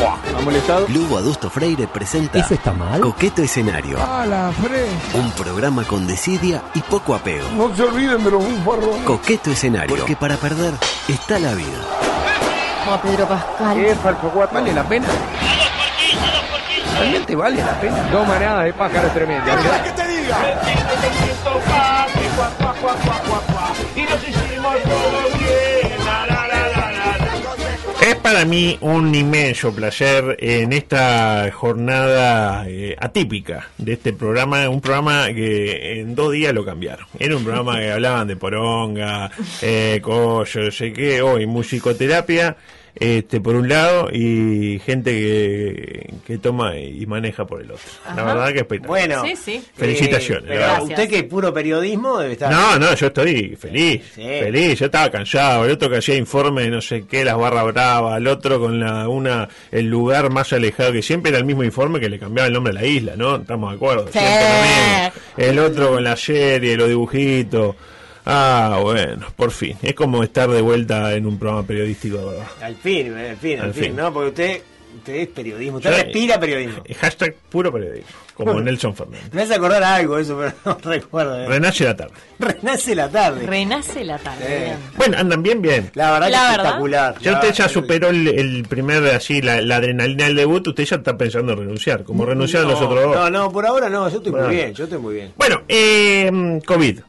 ¿Ha molestado? Lugo Adusto Freire presenta ¿Eso está mal? Coqueto Escenario, fre. un programa con desidia y poco apego. No se olviden de los bufarros. Coqueto Escenario, porque para perder está la vida. Como Pedro Pascal. ¿Vale la pena? ¿Realmente vale la pena? Dos manadas de pájaros tremendas. Es para mí un inmenso placer en esta jornada eh, atípica de este programa, un programa que en dos días lo cambiaron. Era un programa que hablaban de poronga, eh, no sé qué, hoy musicoterapia, este por un lado, y gente que, que toma y maneja por el otro. La verdad que espectacular. Bueno, Sí, sí. Felicitaciones. eh, pero usted que es puro periodismo debe estar. No, no, yo estoy feliz, Sí. feliz, yo estaba cansado, el otro que hacía informe de no sé qué, las barras bravas, el otro con la una el lugar más alejado que siempre era el mismo informe que le cambiaba el nombre a la isla, ¿no? Estamos de acuerdo. Sí. siempre lo mismo. El otro con la serie, los dibujitos. Ah, bueno, por fin. Es como estar de vuelta en un programa periodístico, de verdad. Al fin, al fin, al, Al fin, fin. ¿no? Porque usted, usted es periodismo, usted Yo- respira periodismo. Eh, Hashtag puro periodismo, como Nelson Fernández. Me hace acordar algo eso, pero no recuerdo. ¿eh? Renace la tarde. Renace la tarde. Renace la tarde. Bueno, andan bien, bien. La verdad que La es verdad. espectacular. Ya usted ya superó el, el primer, así, la, la adrenalina del debut, usted ya está pensando en renunciar, como renunciaron los otros dos. No, no, por ahora no, yo estoy Bueno. muy bien, yo estoy muy bien. Bueno, eh, COVID.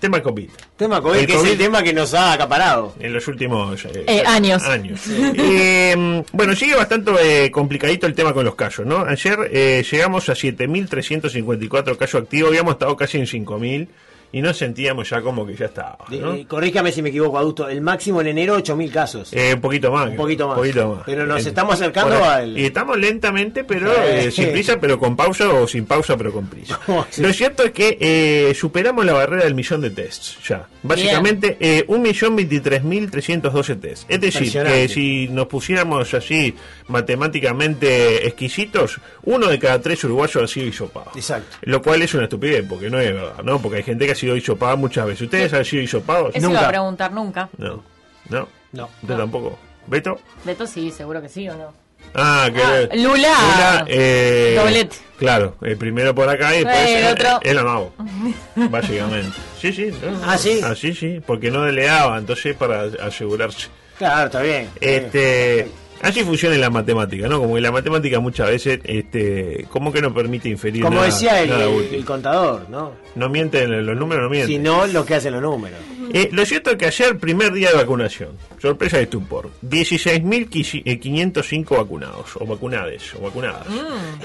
Tema COVID. Tema COVID, El que es el tema que nos ha acaparado. En los últimos eh, Eh, años. años. Eh, bueno, sigue bastante eh, complicadito el tema con los casos, ¿no? Ayer eh, llegamos a 7.354 casos activos, habíamos estado casi en 5.000 y nos sentíamos ya como que ya estaba, ¿no? Eh, corríjame si me equivoco, Adusto. El máximo en enero, 8.000 casos. Eh, un poquito más. Un poquito más. poquito más. Pero nos estamos acercando al- Y estamos lentamente, pero eh, sin prisa, pero con pausa o sin pausa, pero con prisa. Sí. Lo cierto es que superamos la barrera del millón de tests ya. Básicamente, un millón veintitrés mil trescientos doce tests. Es decir, que si nos pusiéramos así matemáticamente exquisitos, uno de cada tres uruguayos ha sido hisopado. Exacto. Lo cual es una estupidez, porque no es verdad, ¿no? Porque hay gente que ha sido hisopada muchas veces. ¿Ustedes han sido hisopados? Eso Nunca. iba a preguntar nunca. No. No. No. ¿Usted tampoco? ¿Beto? Beto sí, seguro que sí o no. Ah, que Ah, Lula. Lula, eh, Doblete. Claro, el primero por acá y después Eh, el el, otro. el amago. básicamente. Sí, sí. no, Ah, ¿sí? Ah, sí, sí, porque no deleaba, entonces para asegurarse. Claro, está bien. está bien. Este, así funciona en la matemática, ¿no? Como que la matemática muchas veces, este, como que no permite inferir Como nada, decía el, nada el- útil. el contador, ¿no? No mienten, los números no mienten. Si no, lo que hacen los números. Eh, lo cierto es que ayer, primer día de vacunación, sorpresa de estupor, 16.505 vacunados, o vacunades, o vacunadas.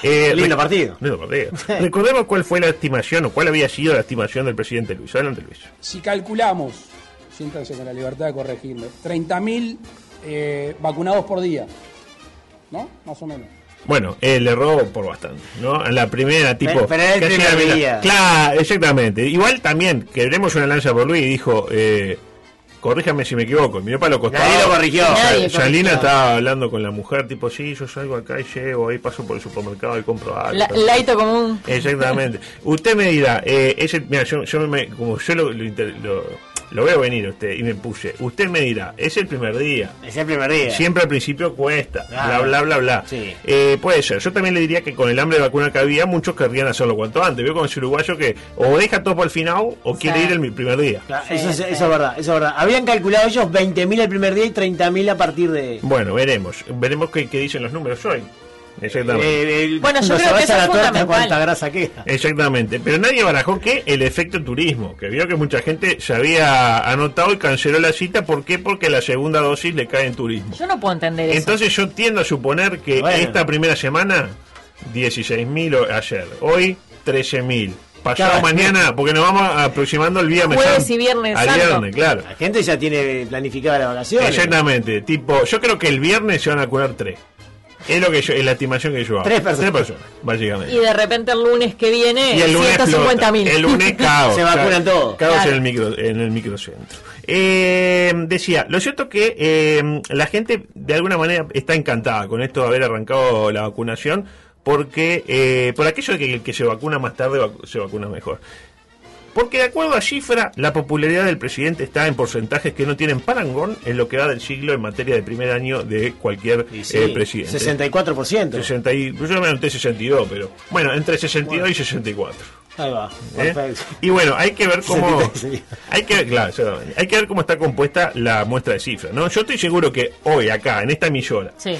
Eh, Lindo partido. Lindo partido. Recordemos cuál fue la estimación, o cuál había sido la estimación del presidente Luis. Adelante, Luis. Si calculamos, siéntanse con la libertad de corregirme, 30.000 eh, vacunados por día, ¿no? Más o menos. Bueno, él le erró por bastante, ¿no? En la primera, tipo... Pero- pero el primer la- día. Claro, exactamente. Igual también, queremos una lanza por Luis y dijo... Eh, Corríjame si me equivoco, miró para los costados. Nadie lo corrigió. Nadie Ya- Yalina corrigió. estaba hablando con la mujer, tipo, sí, yo salgo acá y llego, ahí paso por el supermercado y compro algo. La, laito común. Exactamente. Usted me dirá, eh, ese, mira, yo, yo me, como yo lo, lo, lo- lo veo venir a usted y me puse, usted me dirá, es el primer día. Es el primer día. Siempre al principio cuesta, bla, Claro. bla, bla, bla. Sí. Eh, puede ser. Yo también le diría que con el hambre de vacuna que había, muchos querrían hacerlo cuanto antes. Veo con ese uruguayo que o deja todo para el final o quiere ir el primer día. Claro, eso, es, eso es verdad, eso es verdad. Habían calculado ellos 20.000 el primer día y 30.000 a partir de... Bueno, veremos. Veremos qué, qué dicen los números hoy. Exactamente. Eh, el- Bueno, yo creo que eso la torta, cuánta grasa queda. Exactamente, pero nadie barajó que el efecto turismo, que vio que mucha gente se había anotado y canceló la cita, ¿por qué? Porque la segunda dosis le cae en turismo. Yo no puedo entender eso. Entonces yo tiendo a suponer que Bueno. esta primera semana 16.000 ayer. Hoy, 13.000. Pasado Claro. mañana, porque nos vamos aproximando el viernes. Jueves Santo. y Viernes Al Santo. viernes, claro. La gente ya tiene planificada la vacación. Exactamente. Tipo, yo creo que el viernes se van a curar tres. Es lo que yo, es la estimación que yo hago. Tres personas. básicamente. Y de repente el lunes que viene, Y el lunes 150 explota. mil. El lunes caos. Se vacunan todos. Caos Claro. en, el micro, en el microcentro. Eh, decía, lo cierto que eh, la gente de alguna manera está encantada con esto de haber arrancado la vacunación porque eh, por aquello de que el que se vacuna más tarde vac- se vacuna mejor. Porque de acuerdo a cifra, la popularidad del presidente está en porcentajes que no tienen parangón en lo que va del siglo en materia de primer año de cualquier sí, eh, presidente. 64%. 60 y, yo me anoté 62, pero bueno, entre 62 y 64. Ahí va. ¿eh? Perfecto. Y bueno, hay que ver cómo 63 sería. hay que claro, hay que ver cómo está compuesta la muestra de cifras, ¿no? Yo estoy seguro que hoy acá en esta millora Sí.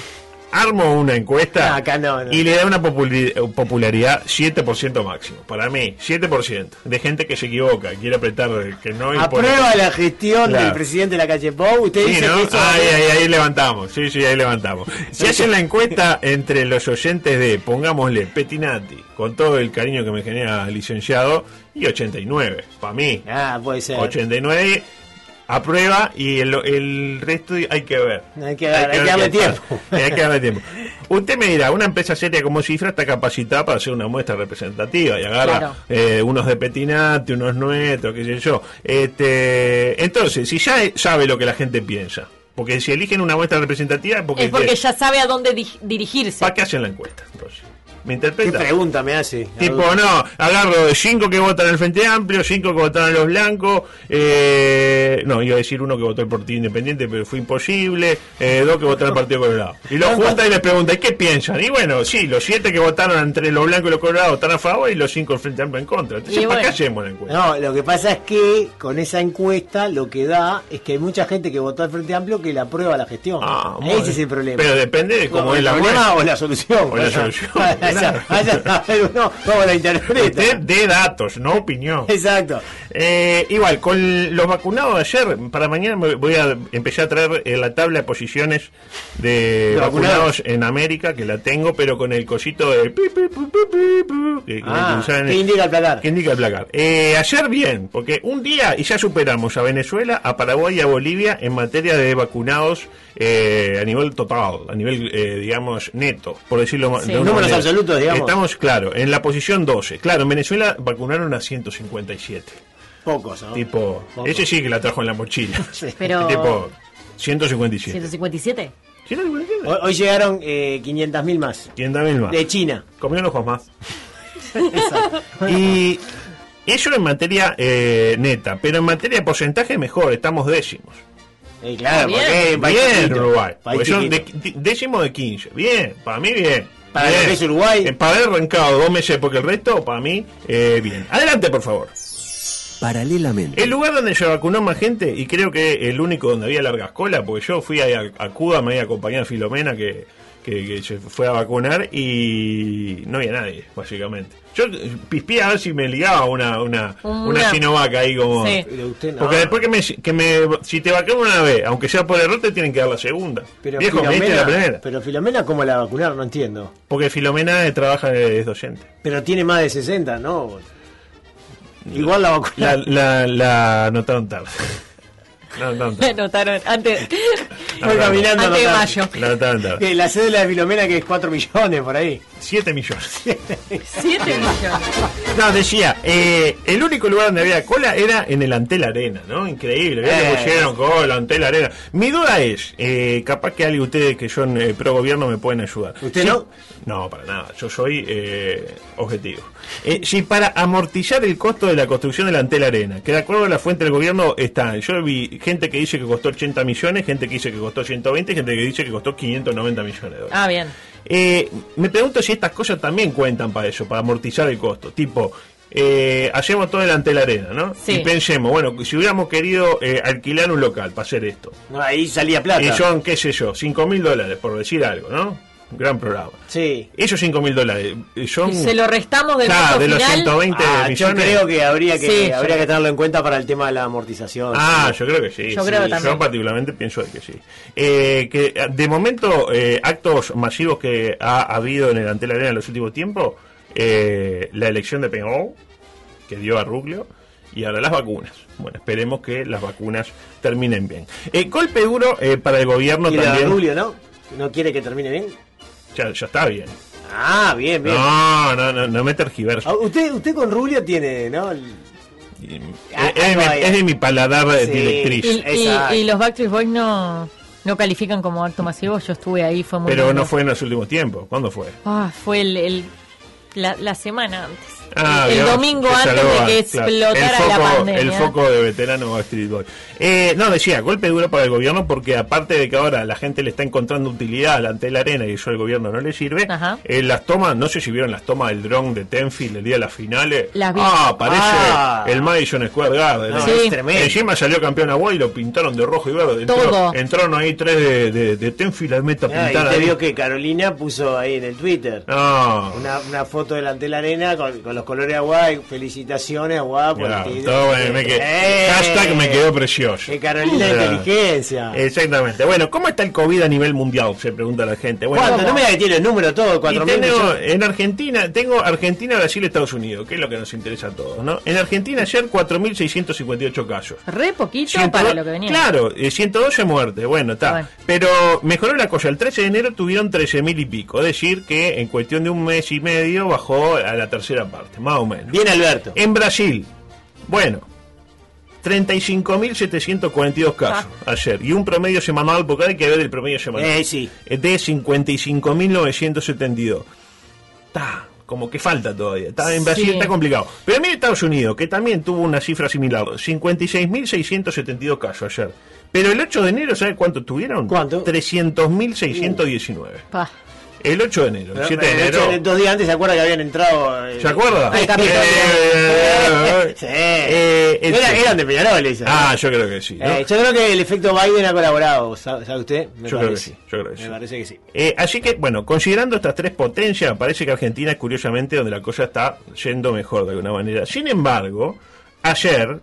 Armo una encuesta No, acá no, no. y le da una popularidad 7% máximo. Para mí, 7% de gente que se equivoca, quiere apretar que no Aprueba la gestión Claro. del presidente de la calle Pou. Usted Sí, dice que eso. Ahí, ahí, ahí levantamos, sí, sí, ahí levantamos. Si hacen la encuesta entre los oyentes de, pongámosle, Petinati, con todo el cariño que me genera licenciado, y 89, para mí. Ah, puede ser. 89 aprueba y el, el resto hay que ver. Hay que ver, hay que darle tiempo. hay que darle tiempo. Usted me dirá, una empresa seria como Cifra está capacitada para hacer una muestra representativa y agarra Claro. eh, unos de Petinati, unos nuestros, qué sé yo. Este, entonces, si ya sabe lo que la gente piensa, porque si eligen una muestra representativa, porque, Es porque ya sabe a dónde di- dirigirse. ¿para qué hacen la encuesta? Entonces, ¿me ¿Qué interpreta? pregunta me hace? Tipo, no, agarro de cinco que votan al Frente Amplio, cinco que votaron a los blancos, eh, no, iba a decir uno que votó el Partido Independiente, pero fue imposible, eh, dos que votaron al Partido Colorado. Y los junta y les pregunta, ¿y qué piensan? Y bueno, sí, los siete que votaron entre los blancos y los colorados están a favor y los cinco del Frente Amplio en contra. Entonces, Y ¿para qué hacemos la encuesta? No, lo que pasa es que con esa encuesta lo que da es que hay mucha gente que votó al Frente Amplio que la aprueba la gestión. Ah, Ese es el problema. Pero depende de cómo ¿El es la problema o la solución? O la solución, Vaya, claro. vaya a ver uno cómo la interpreta. Usted de datos, no opinión. Exacto. Eh, igual, con los vacunados de ayer, para mañana voy a empezar a traer eh, la tabla de posiciones de vacunados en América, que la tengo, pero con el cosito de... pi, que- Ah, que indica el placar. que indica el placar. Eh, ayer bien, porque un día y ya superamos a Venezuela, a Paraguay y a Bolivia en materia de vacunados eh, a nivel total, a nivel, eh, digamos, neto, por decirlo Sí. de Números manera. absolutos, digamos. Estamos, claro, en la posición 12. Claro, en Venezuela vacunaron a 157. Pocos, ¿no? Tipo, Poco. ese sí que la trajo en la mochila. Pero. Tipo, 157. 157. 157. Hoy, hoy llegaron eh, 500.000 más. 500.000 más. De China. Comió unos ojos más. y eso en materia eh, neta, pero en materia de porcentaje mejor, estamos décimos. Eh, claro, Bien. porque Bien, chiquito. Uruguay. Porque son de, décimo de 15. Bien, para mí bien. Para Bien. lo que es Uruguay. Eh, para haber arrancado dos meses, porque el resto, para mí, eh, bien. Adelante, por favor. Paralelamente. El lugar donde se vacunó más gente, y creo que el único donde había largas colas, porque yo fui ahí a, a Cuba, me había acompañado a Filomena que, que, que se fue a vacunar y no había nadie, básicamente. Yo eh, pispié a ver si me ligaba una, una, una, Una- Sinovac ahí como... Sí. Pero usted no. Porque después que me, que me si te vacunan una vez, aunque sea por error, te tienen que dar la segunda. Pero Viejo, me diste la Filomena, primera. pero Filomena, ¿cómo la vacunaron? No entiendo. Porque Filomena trabaja, es docente. Pero tiene más de 60, ¿no? Igual la La, vacunaron. la, la anotaron tarde. La anotaron tarde. Notaron antes, Fue caminando. antes de mayo. La. Que cédula de Filomena que es 4 millones por ahí. 7 millones. 7 millones. No, decía, eh, el único lugar donde había cola era en el Antel Arena, ¿no? Increíble. Eh. Le pusieron cola, Antel Arena. Mi duda es, eh, capaz que alguien de ustedes que son eh, pro gobierno me pueden ayudar. ¿Usted no? No, para nada, yo soy eh, objetivo. Eh, si para amortizar el costo de la construcción del Antel Arena, que de acuerdo a la fuente del gobierno está, yo vi gente que dice que costó 80 millones, gente que dice que costó 120, gente que dice que costó 590 millones de dólares. Ah, bien. Eh, me pregunto si estas cosas también cuentan para eso, para amortizar el costo. Tipo, eh, hacemos todo delante de la arena, ¿no? Sí. Y pensemos, bueno, si hubiéramos querido eh, alquilar un local para hacer esto, No, ahí salía plata. y son, qué sé yo, 5 mil dólares, por decir algo, ¿no? Gran programa. Sí. Esos 5 mil dólares eh. Y se lo restamos del de los final. 120 Ah, yo millones. creo que habría que Sí, habría yo- que tenerlo en cuenta para el tema de la amortización. Ah, yo creo que sí. Yo sí. creo que también. Yo particularmente pienso que sí. Eh, que de momento, eh, actos masivos que ha habido en el Antel Arena en los últimos tiempos, eh, la elección de Peñarol, que dio a Ruglio, y ahora las vacunas. Bueno, esperemos que las vacunas terminen bien. Eh, golpe duro eh, para el gobierno y la de también. Rubio, ¿no? ¿No quiere que termine bien? Ya, ya está bien. Ah, bien, bien. No, no, no, no me tergiverso. Ah, Usted, usted con Rubio tiene, ¿no? El- Eh, Ah, es, de mi, ahí. es de mi paladar eh, Sí. directriz. Y, y- Exacto. y los Backstreet Boys no, no califican como acto masivo. Yo estuve ahí, fue muy Pero lindo. no fue en los últimos tiempos. ¿Cuándo fue? Ah, fue el, el- la, la semana antes. Ah, el domingo antes de que claro. explotara el foco, la pandemia. El foco de veterano Backstreet Boys. Eh, no, decía, golpe duro para el gobierno porque aparte de que ahora la gente le está encontrando utilidad ante la arena y eso al gobierno no le sirve, eh, las tomas, no sé si vieron las tomas del dron de Tenfield el día de las finales. Las. Ah, parece Ah. el Madison Square Garden. No. Sí. es tremendo. Encima salió campeón Agua y lo pintaron de rojo y verde. Entró- Todo. entraron ahí tres de, de, de Tenfield al meta Ah, y ahí. vio que Carolina puso ahí en el Twitter No. una, una foto delante de la arena con, con los colores de Aguay. Felicitaciones, Aguay, por Ya, el todo bueno, me Eh, hashtag me quedó precioso. Que Carolina de Ya. inteligencia. Exactamente. Bueno, ¿cómo está el COVID a nivel mundial? Se pregunta la gente. Bueno, ¿Cuánto? No me diga que tiene el número todo, y 4 mil tengo- millones. en Argentina, tengo Argentina, Brasil, Estados Unidos, que es lo que nos interesa a todos, ¿no? En Argentina ayer 4.658 casos. Re poquito 102 para lo que venía. Claro, eh, 112 muertes, bueno, está. Bueno. Pero mejoró la cosa, el 13 de enero tuvieron 13.000 y pico, es decir, que en cuestión de un mes y medio bajó a la tercera parte, más o menos. Bien, Alberto. En Brasil, bueno, 35.742 casos ayer. Y un promedio semanal, porque hay que ver el promedio semanal. Eh, sí. eh, De 55.972. Está, como que falta todavía. Está, en Brasil Sí. está complicado. Pero mire Estados Unidos, que también tuvo una cifra similar. 56.672 casos ayer. Pero el 8 de enero, ¿sabe cuánto tuvieron? ¿Cuánto? 300.619. El 8 de enero. El 7 de enero. Dos días antes se acuerda que habían entrado. eh, ¿Se acuerda? Eh, Sí. eh, el- Era- eran de Peñarol esas. Ah, yo creo que sí. ¿no? Eh, yo creo que el efecto Biden ha colaborado, ¿sabe, usted? Me Yo creo que parece. sí, yo creo que Me sí. parece que sí. Así que, bueno, considerando estas tres potencias, parece que Argentina es curiosamente donde la cosa está yendo mejor de alguna manera. Sin embargo, ayer,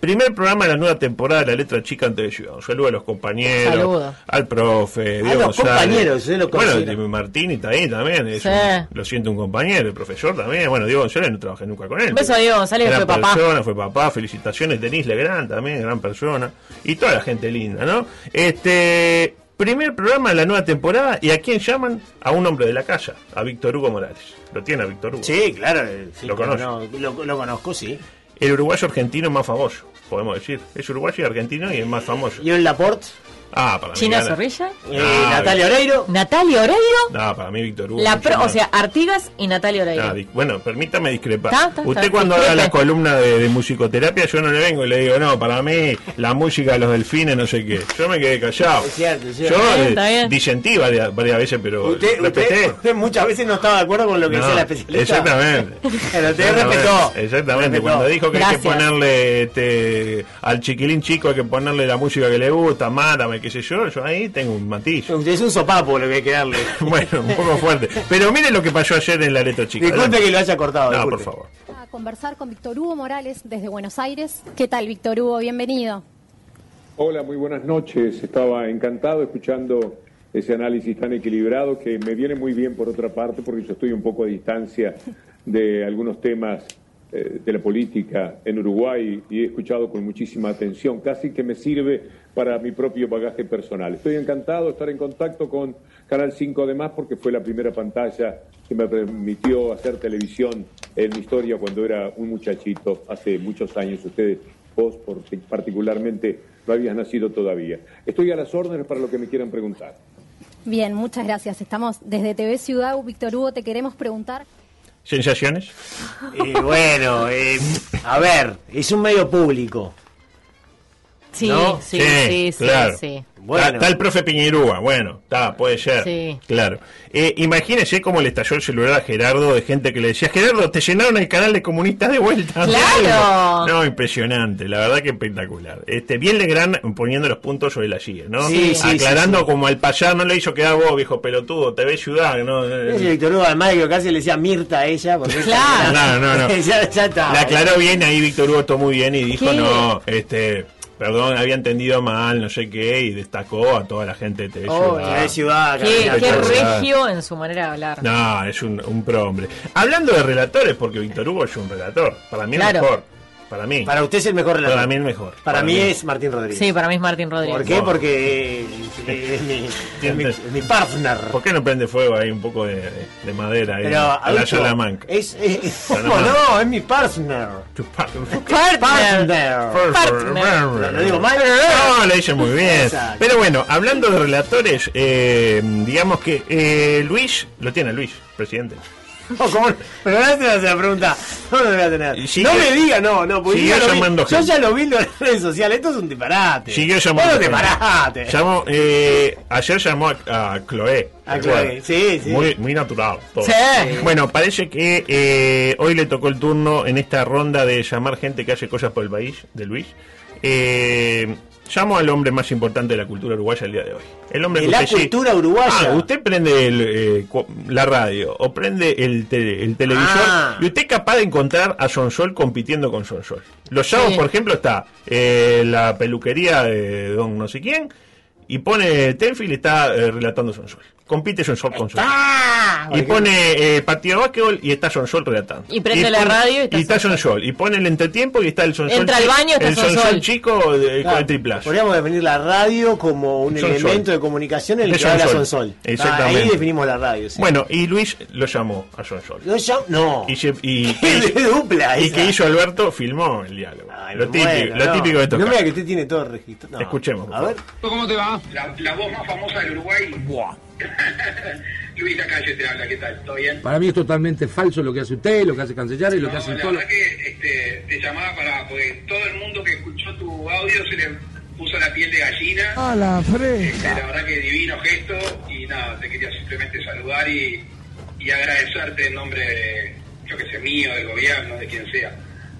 primer programa de la nueva temporada de La Letra Chica en televisión. Un saludo a los compañeros, Saludo. al profe, A Diego los González. compañeros, lo Bueno, Martín está ahí también, es Sí. un- lo siento un compañero, el profesor también. Bueno, Diego González no trabajé nunca con él. Un beso a Diego González, que gran fue papá. persona, fue papá, felicitaciones, Denis Legrand también, gran persona, y toda la gente linda, ¿no? Este, primer programa de la nueva temporada, ¿y a quién llaman? A un hombre de la casa, a Víctor Hugo Morales. ¿Lo tiene a Víctor Hugo? Sí, claro. eh, sí, Lo cómo conoce. no, lo, lo conozco, sí. El uruguayo argentino más famoso, podemos decir. Es uruguayo y argentino y el más famoso. ¿Y en Laporte? Ah, para mí. China gana. Zorrilla. Eh, Ah, Natalia Oreiro. Natalia Oreiro. No, para mí Víctor Hugo. La mucho pro- o más. sea, Artigas y Natalia Oreiro. Ah, di- bueno, permítame discrepar. Usted cuando haga Discrepe. la columna de, de musicoterapia, yo no le vengo y le digo, no, para mí la música de los delfines, no sé qué. Yo me quedé callado. Es cierto, es cierto. Yo Está bien, eh, bien. varias, varias veces, pero Usted, respeté. usted, usted muchas veces no estaba de acuerdo con lo que No, decía la especialista. Exactamente. Pero usted Exactamente, respetó. Exactamente. Respetó. Cuando dijo que hay que Gracias. ponerle este, al chiquilín chico, hay que ponerle la música que le gusta, mátame, qué sé yo, yo ahí tengo un matiz. Usted es un sopapo lo que hay que darle. bueno, un poco fuerte. Pero mire lo que pasó ayer en la letra chica. Disculpe que lo haya cortado. No, disculpe. por favor. A conversar con Víctor Hugo Morales desde Buenos Aires. ¿Qué tal, Víctor Hugo? Bienvenido. Hola, muy buenas noches. Estaba encantado escuchando ese análisis tan equilibrado que me viene muy bien por otra parte porque yo estoy un poco a distancia de algunos temas eh, de la política en Uruguay y he escuchado con muchísima atención, casi que me sirve para mi propio bagaje personal. Estoy encantado de estar en contacto con Canal 5 además porque fue la primera pantalla que me permitió hacer televisión en mi historia cuando era un muchachito hace muchos años. Ustedes, vos por- particularmente, no habías nacido todavía. Estoy a las órdenes para lo que me quieran preguntar. Bien, muchas gracias. Estamos desde TV Ciudad. Víctor Hugo, te queremos preguntar. ¿Sensaciones? Y bueno, eh, a ver, es un medio público. Sí, ¿no? sí, sí, sí, claro. sí. Bueno. Está, está el profe Piñerúa, bueno, está, puede ser. Sí. Claro. Eh, imagínese cómo le estalló el celular a Gerardo de gente que le decía, Gerardo, te llenaron el canal de comunistas de vuelta. ¡Claro! No, impresionante, la verdad que espectacular. Este, bien Legrand poniendo los puntos sobre la silla, ¿no? Sí, sí, Aclarando sí, sí. como al payar no le hizo quedar vos, viejo pelotudo, te ves ciudad, ¿no? Ese Víctor Hugo, además de que casi le decía Mirta a ella. Porque Claro. No, no, no. ya, ya está. La aclaró bien ahí Víctor Hugo todo muy bien y dijo, ¿Qué? no, este, perdón, había entendido mal, no sé qué, y destacó a toda la gente de TV Oh, Ciudad. de ciudad, Qué, qué regio en su manera de hablar. No, es un, un pro hombre. Hablando de relatores, porque Víctor Hugo es un relator, para mí Claro. el mejor. Para mí. Para usted es el mejor relator. Para mí el mejor. Para, mí, es Martín Rodríguez. Sí, para mí es Martín Rodríguez. ¿Por qué? No. Porque es, mi, es, mi, es mi partner. ¿Por qué no prende fuego ahí un poco de, de- de madera ahí Pero, a la Salamanca? Es, es, ¿Cómo Salamanca. no? Es mi partner. Tu pa- Partner. Partner. Partner. Lo digo mal. No, le dice muy bien. Exacto. Pero bueno, hablando de relatores, eh, digamos que eh, Luis, lo tiene Luis, presidente. No, ¿cómo? Pero no te hace la pregunta. No lo voy a tener. Sigue- no me diga, no, no, porque yo, ya lo vi- llamando yo gente. ya lo vi en las redes sociales. Esto es un disparate. Siguió llamando. Bueno, disparate. Llamó, eh, ayer llamó a, a Chloé. A. Chloé, sí, sí. Muy, muy natural. todo. Sí. Bueno, parece que eh, hoy le tocó el turno en esta ronda de llamar gente que hace cosas por el país, de Luis. Eh, llamo al hombre más importante de la cultura uruguaya el día de hoy. El hombre De que la usted sí- cultura uruguaya. Ah, usted prende el, eh, la radio o prende el, tele- el televisor Ah. y usted es capaz de encontrar a Sonsol compitiendo con Sonsol. Los sábados, Sí. por ejemplo, está eh, la peluquería de don no sé quién y pone Tenfield y está eh, relatando Sonsol. Compite Sonsol con Sonsol. ¡Ah! Y pone eh, partido de básquetbol y está Sonsol relatando. Y prende la radio y está y está Sonsol. Y pone el entretiempo y está el Sonsol. Entra al baño y está El Sonsol Sonsol. chico de, con Claro, el triplazo. Podríamos definir la radio como un elemento de comunicación en el De que habla Sonsol. Sonsol. Exactamente. Ahí definimos la radio. sí. Bueno, y Luis lo llamó a Sonsol. ¿Lo llam- No. Y, y, Qué dupla y que hizo Alberto, filmó el diálogo. Ay, lo típico, lo no. típico de tocar. No me diga que usted tiene todo registrado. No. Escuchemos, A ver. ¿Cómo te va? La, la voz más famosa del Uruguay. Luis Calle te habla, ¿qué tal? ¿Todo bien? Para mí es totalmente falso lo que hace usted, lo que hace Cancellar y lo que No, hacen la todos. los- verdad que este, te llamaba para. porque todo el mundo que escuchó tu audio se le puso la piel de gallina. A la Este, fresca. la verdad que divino gesto y nada, te quería simplemente saludar y, y agradecerte en nombre, de, yo que sé, mío, del gobierno, de quien sea.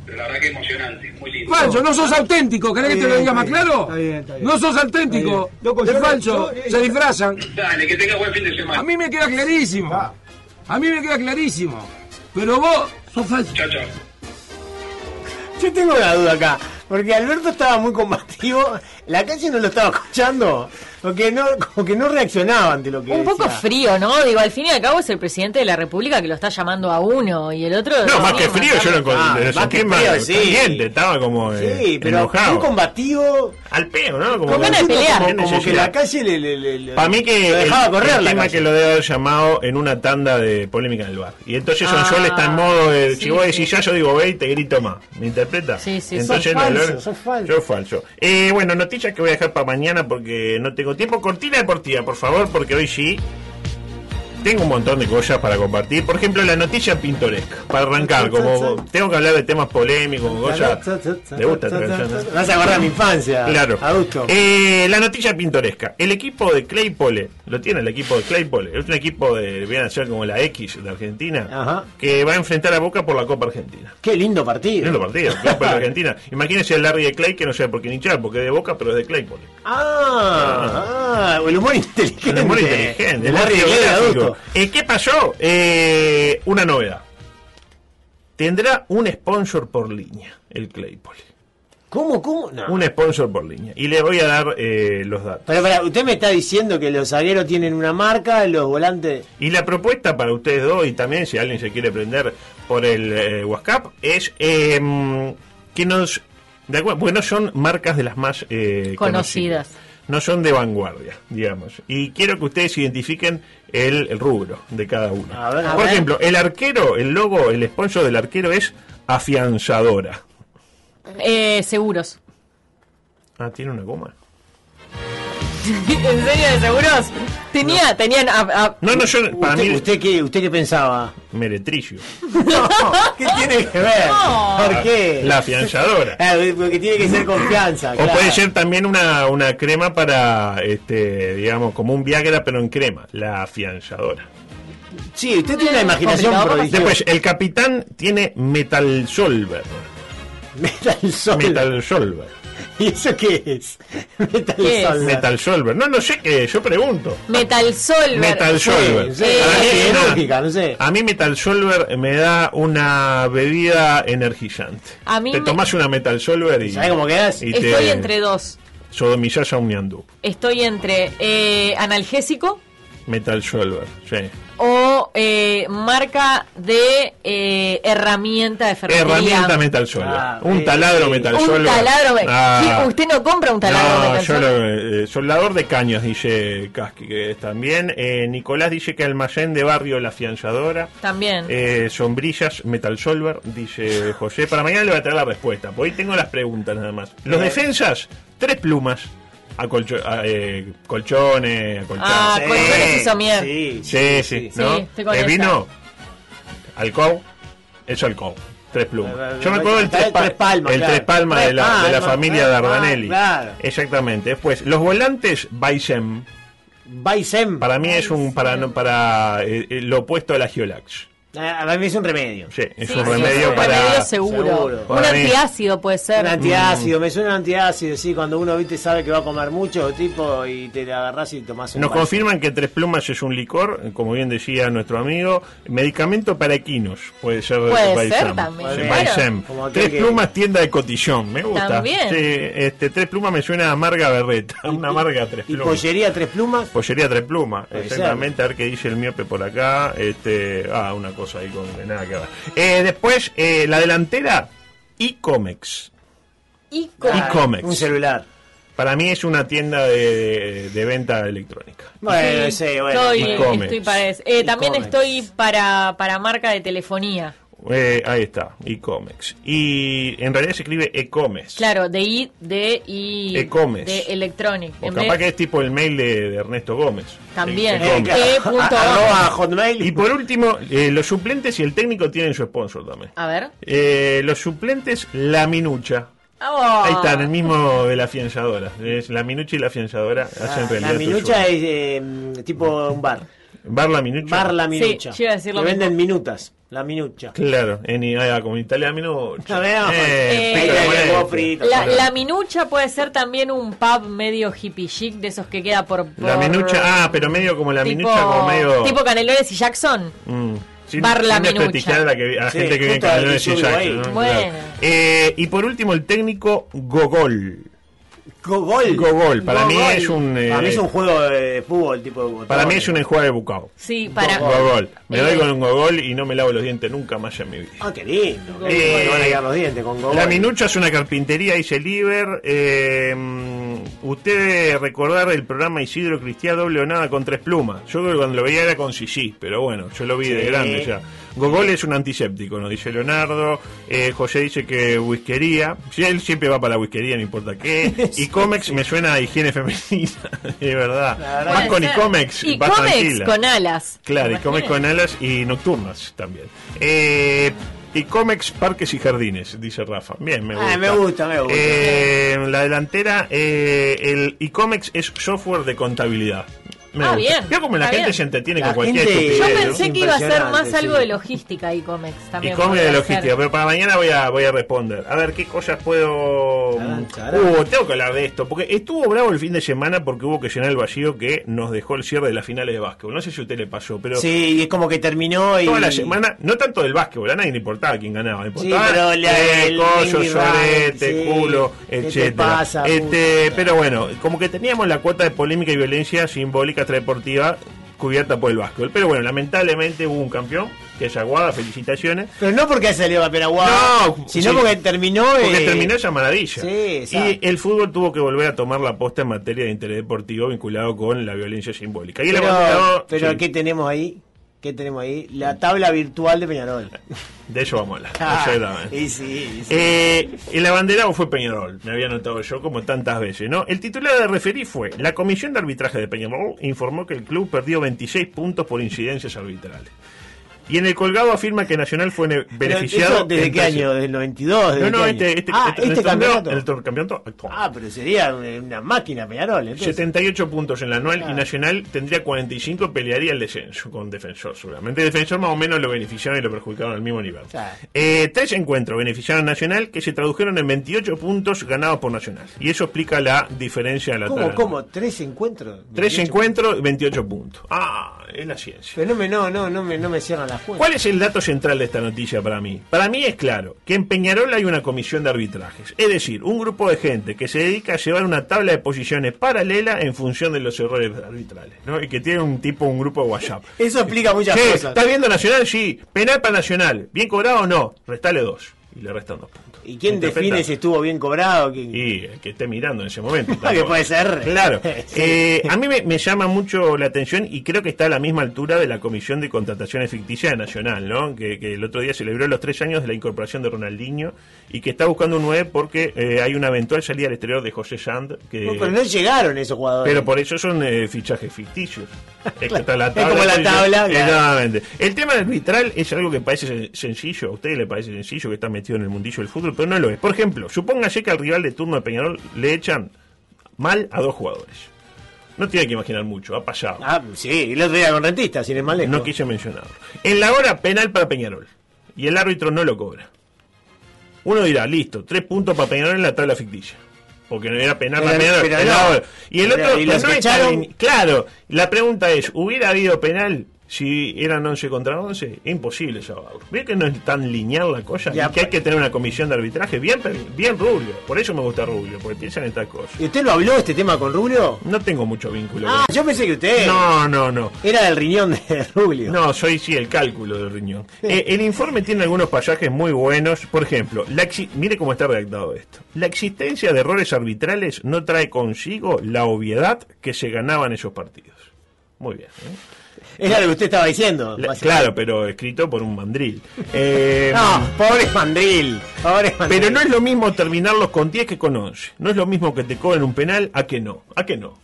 Pero la verdad que emocionante, muy lindo. Falso, no sos auténtico, ¿querés que te lo diga más claro? está bien, está bien. No sos auténtico, es falso, se disfrazan. Dale, que tengas buen fin de semana. A mí me queda clarísimo, a mí me queda clarísimo, pero vos sos falso. Chao, chao. Yo tengo una duda acá. Porque Alberto estaba muy combativo. La calle no lo estaba escuchando. Porque no, como que no reaccionaba ante lo que Un poco decía. frío, ¿no? Digo, al fin y al cabo es el presidente de la República que lo está llamando a uno y el otro... No, más que frío, yo lo encontré. Ah, más que más frío, sí. caliente, estaba como eh, Sí, pero enojado. muy combativo. Al peo, ¿no? Como Con ganas de pelear. Como, como que la calle le, le, le- le- Para mí que lo dejaba el, correr el la tema calle. que lo debe haber llamado en una tanda de polémica en el bar. Y entonces Ah, Sonsol está en modo de, si sí, vos sí. decís ya, yo digo ve y te grito más. ¿Me interpreta? Sí, sí, entonces, sos falso, no, sos falso. Yo falso. Eh, bueno, noticias que voy a dejar para mañana porque no tengo tiempo. Cortina deportiva, por favor, porque hoy sí. Tengo un montón de cosas para compartir. Por ejemplo, la noticia pintoresca. Para arrancar, como tengo que hablar de temas polémicos, cosas. ¿Le gusta esta canción? Vas a acordar mi infancia. Claro. Adulto. Eh, la noticia pintoresca. El equipo de Claypole, lo tiene el equipo de Claypole, es un equipo de, a ser como la X de Argentina, Ajá. que va a enfrentar a Boca por la Copa Argentina. Qué lindo partido. Lindo partido, Copa Argentina. Imagínense el Larry de Clay, que no sé por qué hinchar, porque es de Boca, pero es de Claypole. Ah, ah, el humor inteligente. El humor inteligente, El Larry de Clay adulto. Eh, ¿Qué pasó? Eh, una novedad. Tendrá un sponsor por línea, el Claypole. ¿Cómo, cómo? No. Un sponsor por línea. Y le voy a dar eh, los datos. Pero, pero, usted me está diciendo que los zagueros tienen una marca, los volantes. Y la propuesta para ustedes dos, y también si alguien se quiere prender por el eh, WhatsApp, es eh, que nos. De acuerdo, porque no son marcas de las más eh, Conocidas. No son de vanguardia, digamos. Y quiero que ustedes identifiquen el, el rubro de cada uno. A ver, a por ver. ejemplo, el arquero, el logo, el sponsor del arquero es afianzadora. Eh, seguros. Ah, tiene una goma. ¿En serio de seguros? Tenía, tenían. a- a- No, no, yo, para ¿Usted, mí, usted qué, ¿Usted qué pensaba? meretrillo. ¿Qué tiene que ver? No. ¿Por qué? La afianzadora. Porque tiene que ser confianza. O claro. puede ser también una, una crema para, este, digamos, como un Viagra, pero en crema, la afianzadora. Sí, usted tiene una imaginación prodigiosa. Después, el capitán tiene Metal Solver. Metal Sol. Metal Solver. ¿Y eso qué es? Metal ¿Qué es? Sol. Metal Solver. No, no sé qué, yo pregunto. Metal Solver. Metal Solver. sí, Para mí es una- quirúrgica, no sé. A mí Metal Solver me da una bebida energizante. A mí te me- tomás una Metal Solver y, ¿Sabe cómo quedas? y te Estoy entre dos. sodomizás a un ñandú. Estoy entre eh, analgésico Metal Solver, sí. O eh, marca de eh, herramienta de ferretería. Herramienta Metal Solver. Ah, un taladro. Metal Un taladro. Ah. Sí, Usted no compra un taladro No, Metal yo lo, eh, soldador de caños, dice Casqui, que es también. Eh, Nicolás dice que almacén de barrio La Fianzadora. También. Eh, sombrillas, Metal Solver, dice José. Para mañana le voy a traer la respuesta, porque hoy tengo las preguntas nada más. Los defensas, tres plumas. Acolcho- a, eh, colchones, acolchados. Ah, Sí, colchones somier. Sí, Sí, sí, sí. ¿no? Sí, con Eh, esa. vino, alcohol, eso alcohol. Tres plumas. Yo me acuerdo del tres, el pa- Tres Palmas, el claro. tres palmas Tres de la, de la familia Dardanelli. Palmas, claro. Exactamente. Después, los volantes Baisem. Baisem. Para mí es un para, no- para eh, eh, lo opuesto a la Giolax. Ah, A mí es un remedio. Sí, es Sí, un sí, remedio es un para. remedio seguro. Seguro. Un Para mí- antiácido puede ser. Un antiácido, me suena un antiácido, sí, cuando uno viste sabe que va a comer mucho, tipo, y te agarrás y tomás un Nos vaso. confirman que Tres Plumas es un licor, como bien decía nuestro amigo, medicamento para equinos, puede ser Puede Baisem. ser también, Sí, claro. Baisem. Como aquel Tres que- Plumas, tienda de cotillón, me gusta. También. Sí, este, Tres Plumas me suena a amarga berreta, una amarga Tres ¿Y Plumas. pollería tres plumas? Pollería Tres Plumas, exactamente, a ver qué dice el miope por acá. Este, ah, una cosa ahí con nada que ver. Eh, después, eh, la delantera, con- Icomex. Un celular. Para mí es una tienda de, de venta electrónica. Bueno, Sí, sí, bueno. estoy, estoy para eso. Eh, también estoy para, para marca de telefonía. Eh, ahí está, Icomex. Y en realidad se escribe Ecomes. Claro, de I, de I. Ecomes. De Electronic. O En capaz vez- que es tipo el mail de, de Ernesto Gómez. También. E- bajo. hotmail. Y por último, eh, los suplentes y el técnico tienen su sponsor también. A ver. Eh, los suplentes, la minucha. Oh. Ahí está, en el mismo de la afianzadora. Es la minucha y la afianzadora hacen Ah, realidad. la minucha es eh, tipo un bar. Bar la minucha. Bar la Sí, minucha. yo iba a decir lo Que mismo. venden minutas. La minucha. Claro, en ah, como en Italia minucha. A ver, Eh, huevo frito. La, la minucha puede ser también un pub medio hippie chic de esos que queda por. La minucha, ah, pero medio como la tipo, minucha, como medio. Tipo Canelones y Jackson. Mm. Sin, Bar La sin Minucha. a la, que, a la Sí, gente que viene Canelones y Jackson. ¿no? Bueno. Claro. Eh, y por último, el técnico Gogol. Gogol. Gogol, para mí Gogol. es un, eh, Para mí es un juego de fútbol tipo de Para mí es un enjuague bucao. Sí, para. Gogol. Me Eh, doy con un gogol y no me lavo los dientes nunca más en mi vida. Ah, qué lindo. Gogol. Eh, me van a los dientes con Gogol. La Minucha es una carpintería, dice Liber. Eh, usted debe recordar el programa Isidro Cristian doble o nada con tres plumas. Yo creo que cuando lo veía era con Sisi, pero bueno, yo lo vi de Sí. grande ya. Gogol es un antiséptico, nos dice Leonardo. Eh, José dice que whiskería. Si él siempre va para la whiskería, no importa qué. Y Comex me suena a higiene femenina, es verdad. Más con. Icomex, Y Comex tranquila. con alas. Claro, y Imagínate. Comex con alas y nocturnas también. Eh, y Comex Parques y Jardines, dice Rafa. Bien, me gusta. Ah, me gusta, me gusta. Eh, la delantera, eh, el Icomex es software de contabilidad. Me Ah, gusta. bien, Veo como la gente bien. se entretiene La con cualquier gente- estupidez. Yo ¿no? pensé que iba a ser más algo sí. de logística y Comex también. Icomex de podría logística, pero para mañana voy a, voy a responder. A ver qué cosas puedo. Charán, charán. Uh, tengo que hablar de esto, porque estuvo bravo el fin de semana porque hubo que llenar el vacío que nos dejó el cierre de las finales de básquetbol. No sé si a usted le pasó, pero Sí, es como que terminó y. toda la semana, no tanto del básquetbol, a nadie le importaba quién ganaba, le Sí, importaba pero la- eh, el collo, sí. culo, ¿Qué te etcétera. pasa, este, puta? pero bueno, como que teníamos la cuota de polémica y violencia simbólica extradeportiva cubierta por el básquetbol. Pero bueno, lamentablemente hubo un campeón, que es Aguada, felicitaciones. Pero no porque salido campeón Aguada, No, sino sí. porque terminó. Porque eh, terminó esa maravilla. Sí, y el fútbol tuvo que volver a tomar la posta en materia de interés deportivo vinculado con la violencia simbólica. Y el Pero, sí. ¿qué tenemos ahí? ¿Qué tenemos ahí? La tabla virtual de Peñarol. De eso vamos a hablar. Ah, y sí, y sí. Eh, el abanderado fue Peñarol, me había notado yo como tantas veces, ¿no? El titular de referí fue, la comisión de arbitraje de Peñarol informó que el club perdió 26 puntos por incidencias arbitrales. Y en el colgado afirma que Nacional fue beneficiado... eso, ¿Desde qué año? ¿Del 92? ¿Desde No, no, este, este, ah, este- este torneo- campeonato. el campeonato actual. Ah, pero sería una, máquina Peñarol. entonces. 78 puntos en la anual y. Nacional tendría 45 pelearía el descenso con Defensor seguramente. Defensor más o menos lo beneficiaron y lo perjudicaron al mismo nivel. Claro. Eh, tres encuentros beneficiaron a Nacional que se tradujeron en 28 puntos ganados por Nacional. Y eso explica la diferencia de la ¿Cómo, tabla. cómo? ¿Tres encuentros? Tres 28. encuentros, 28 puntos. Ah, es la ciencia. Pero no me, no, no, no me, no me cierran las cuentas. ¿Cuál es el dato central de esta noticia para mí? Para mí es claro que en Peñarol hay una comisión de arbitrajes, es decir, un grupo de gente que se dedica a llevar una tabla de posiciones paralela en función de los errores arbitrales, ¿no? Y que tiene un tipo, un grupo de WhatsApp. Eso explica muchas cosas. ¿Estás viendo Nacional? Sí. ¿Penal para Nacional? ¿Bien cobrado o no? Restale dos. Y le restan dos puntos. ¿Y quién Interpreta. define si estuvo bien cobrado? ¿Quién- Y el que esté mirando en ese momento. Que puede ser. Claro. Sí. Eh, a mí me, me llama mucho la atención y creo que está a la misma altura de la Comisión de Contrataciones Ficticias de Nacional, ¿no? Que, que el otro día celebró los tres años de la incorporación de Ronaldinho y que está buscando un 9 porque eh, hay una eventual salida al exterior de José Sand. Que, No, pero no llegaron esos jugadores. pero por eso son eh, fichajes ficticios. Es, que está la Es como la tabla, claro. El tema arbitral es algo que parece sen- sencillo. A ustedes le parece sencillo que está metido en el mundillo del fútbol, pero no lo es. Por ejemplo, supóngase que al rival de turno de Peñarol le echan mal a dos jugadores. No tiene que imaginar mucho, ha pasado. Ah, sí, el otro día con Rentista, sin el lejos. No quise mencionarlo. En la hora penal para Peñarol. Y el árbitro no lo cobra. Uno dirá, listo, tres puntos para Peñarol en la tabla ficticia. Porque no era penal para Peñarol. pero no. Y el otro, y pero los no que es tan echaron- Claro, la pregunta es, ¿hubiera habido penal si eran 11 contra 11? Imposible salvarlo. ¿Ve que no es tan lineal la cosa? Ya, y que hay que tener una comisión de arbitraje bien, bien Rubio. Por eso me gusta Rubio, porque piensan en estas cosas. ¿Y usted lo habló este tema con Rubio? No tengo mucho vínculo. Ah, yo pensé que usted No, no, no. era del riñón de Rubio. No, soy sí el cálculo del riñón. Eh, el informe tiene algunos pasajes muy buenos. Por ejemplo, la mire cómo está redactado esto. La existencia de errores arbitrales no trae consigo la obviedad que se ganaban esos partidos. Muy bien. ¿eh? Era lo que usted estaba diciendo. Claro, pero escrito por un mandril. Eh, No, pobre Mandril. Pobre Mandril. pero no es lo mismo terminarlos con 10 que con 11. No es lo mismo que te cobren un penal a que no. A que no.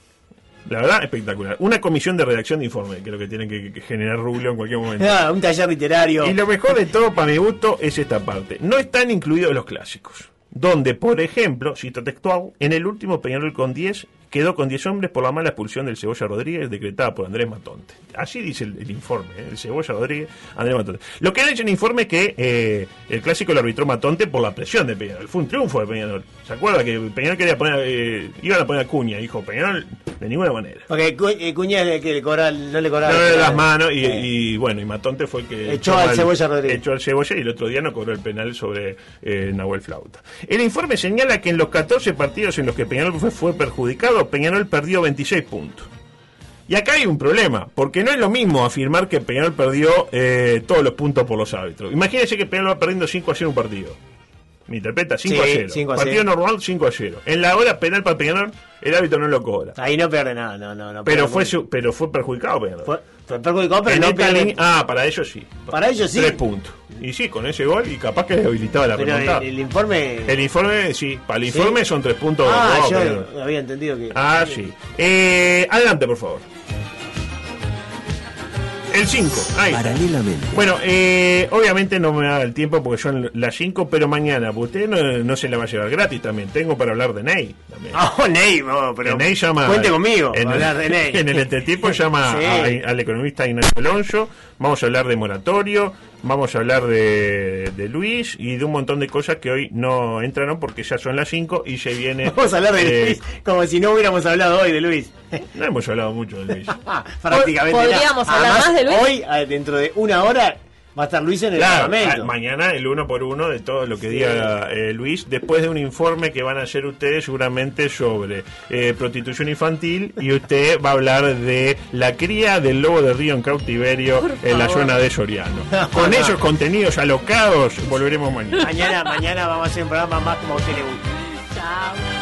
La verdad, espectacular. Una comisión de redacción de informe, que es lo que tiene que, que generar Rubio en cualquier momento. Ah, un taller literario. Y lo mejor de todo, para mi gusto, es esta parte. No están incluidos los clásicos. Donde, por ejemplo, cito textual, en el último Peñarol con 10 quedó con 10 hombres por la mala expulsión del Cebolla Rodríguez decretada por Andrés Matonte. Así dice el, el informe, ¿eh? el Cebolla Rodríguez, Andrés Matonte. Lo que ha dicho en el informe es que eh, el clásico lo arbitró Matonte por la presión de Peñarol. Fue un triunfo de Peñarol. ¿Se acuerda que Peñarol quería poner, eh, iban a poner a Cuña? Dijo Peñarol, de ninguna manera. Porque eh, Cuña es el que le cobra, no le cobraba. No le las manos y, y, bueno, y Matonte fue el que Echó al Cebolla Rodríguez. Echó al Cebolla y el otro día no cobró el penal sobre Nahuel Flauta. El informe señala que en los 14 partidos en los que Peñarol fue, fue perjudicado, Peñarol perdió 26 puntos. Y acá hay un problema, porque no es lo mismo afirmar que Peñarol perdió eh, todos los puntos por los árbitros. Imagínense que Peñarol va perdiendo 5 a 0 un partido. ¿Me interpreta? 5 a Sí, 0. 5 a partido 0. normal 5 a 0. En la hora penal para Peñarol, el árbitro no lo cobra. Ahí no pierde nada, no, no, no. Pero fue, su- pero fue perjudicado Peñarol. Fue, fue perjudicado, pero En no pierde. ah, para ellos sí. Para ellos sí. Tres puntos. Y sí, con ese gol y capaz que habilitaba la Pero el, remontada. el informe. El informe, sí, para el ¿Sí? informe son tres puntos. ah, no, yo pero- había entendido que. Ah, sí. Eh, adelante, por favor. El 5. Ahí. Paralelamente. Bueno, eh, obviamente no me da el tiempo porque son las 5, pero mañana, porque usted no, no se la va a llevar gratis también. Tengo para hablar de Ney. También. Ah, Ney, no, pero. Ney llama. Cuente conmigo. En para el, hablar de Ney. en el entretiempo llama Sí. a- al economista Ignacio Alonso. Vamos a hablar de moratorio. Vamos a hablar de, de Luis y de un montón de cosas que hoy no entran porque ya son las 5 y se viene. Vamos a hablar de eh, Luis como si no hubiéramos hablado hoy de Luis. No hemos hablado mucho de Luis. Ah, prácticamente. ¿Podríamos nada. hablar Además, más de Luis? Hoy, dentro de una hora, va a estar Luis en el Claro, Parlamento. a- mañana el uno por uno de todo lo que diga eh, Luis, después de un informe que van a hacer ustedes seguramente sobre eh, prostitución infantil y usted va a hablar de la cría del lobo de río en cautiverio Por en la zona de Soriano. Con esos contenidos alocados volveremos mañana. Mañana, mañana vamos a hacer un programa más como a usted le gusta. Chao.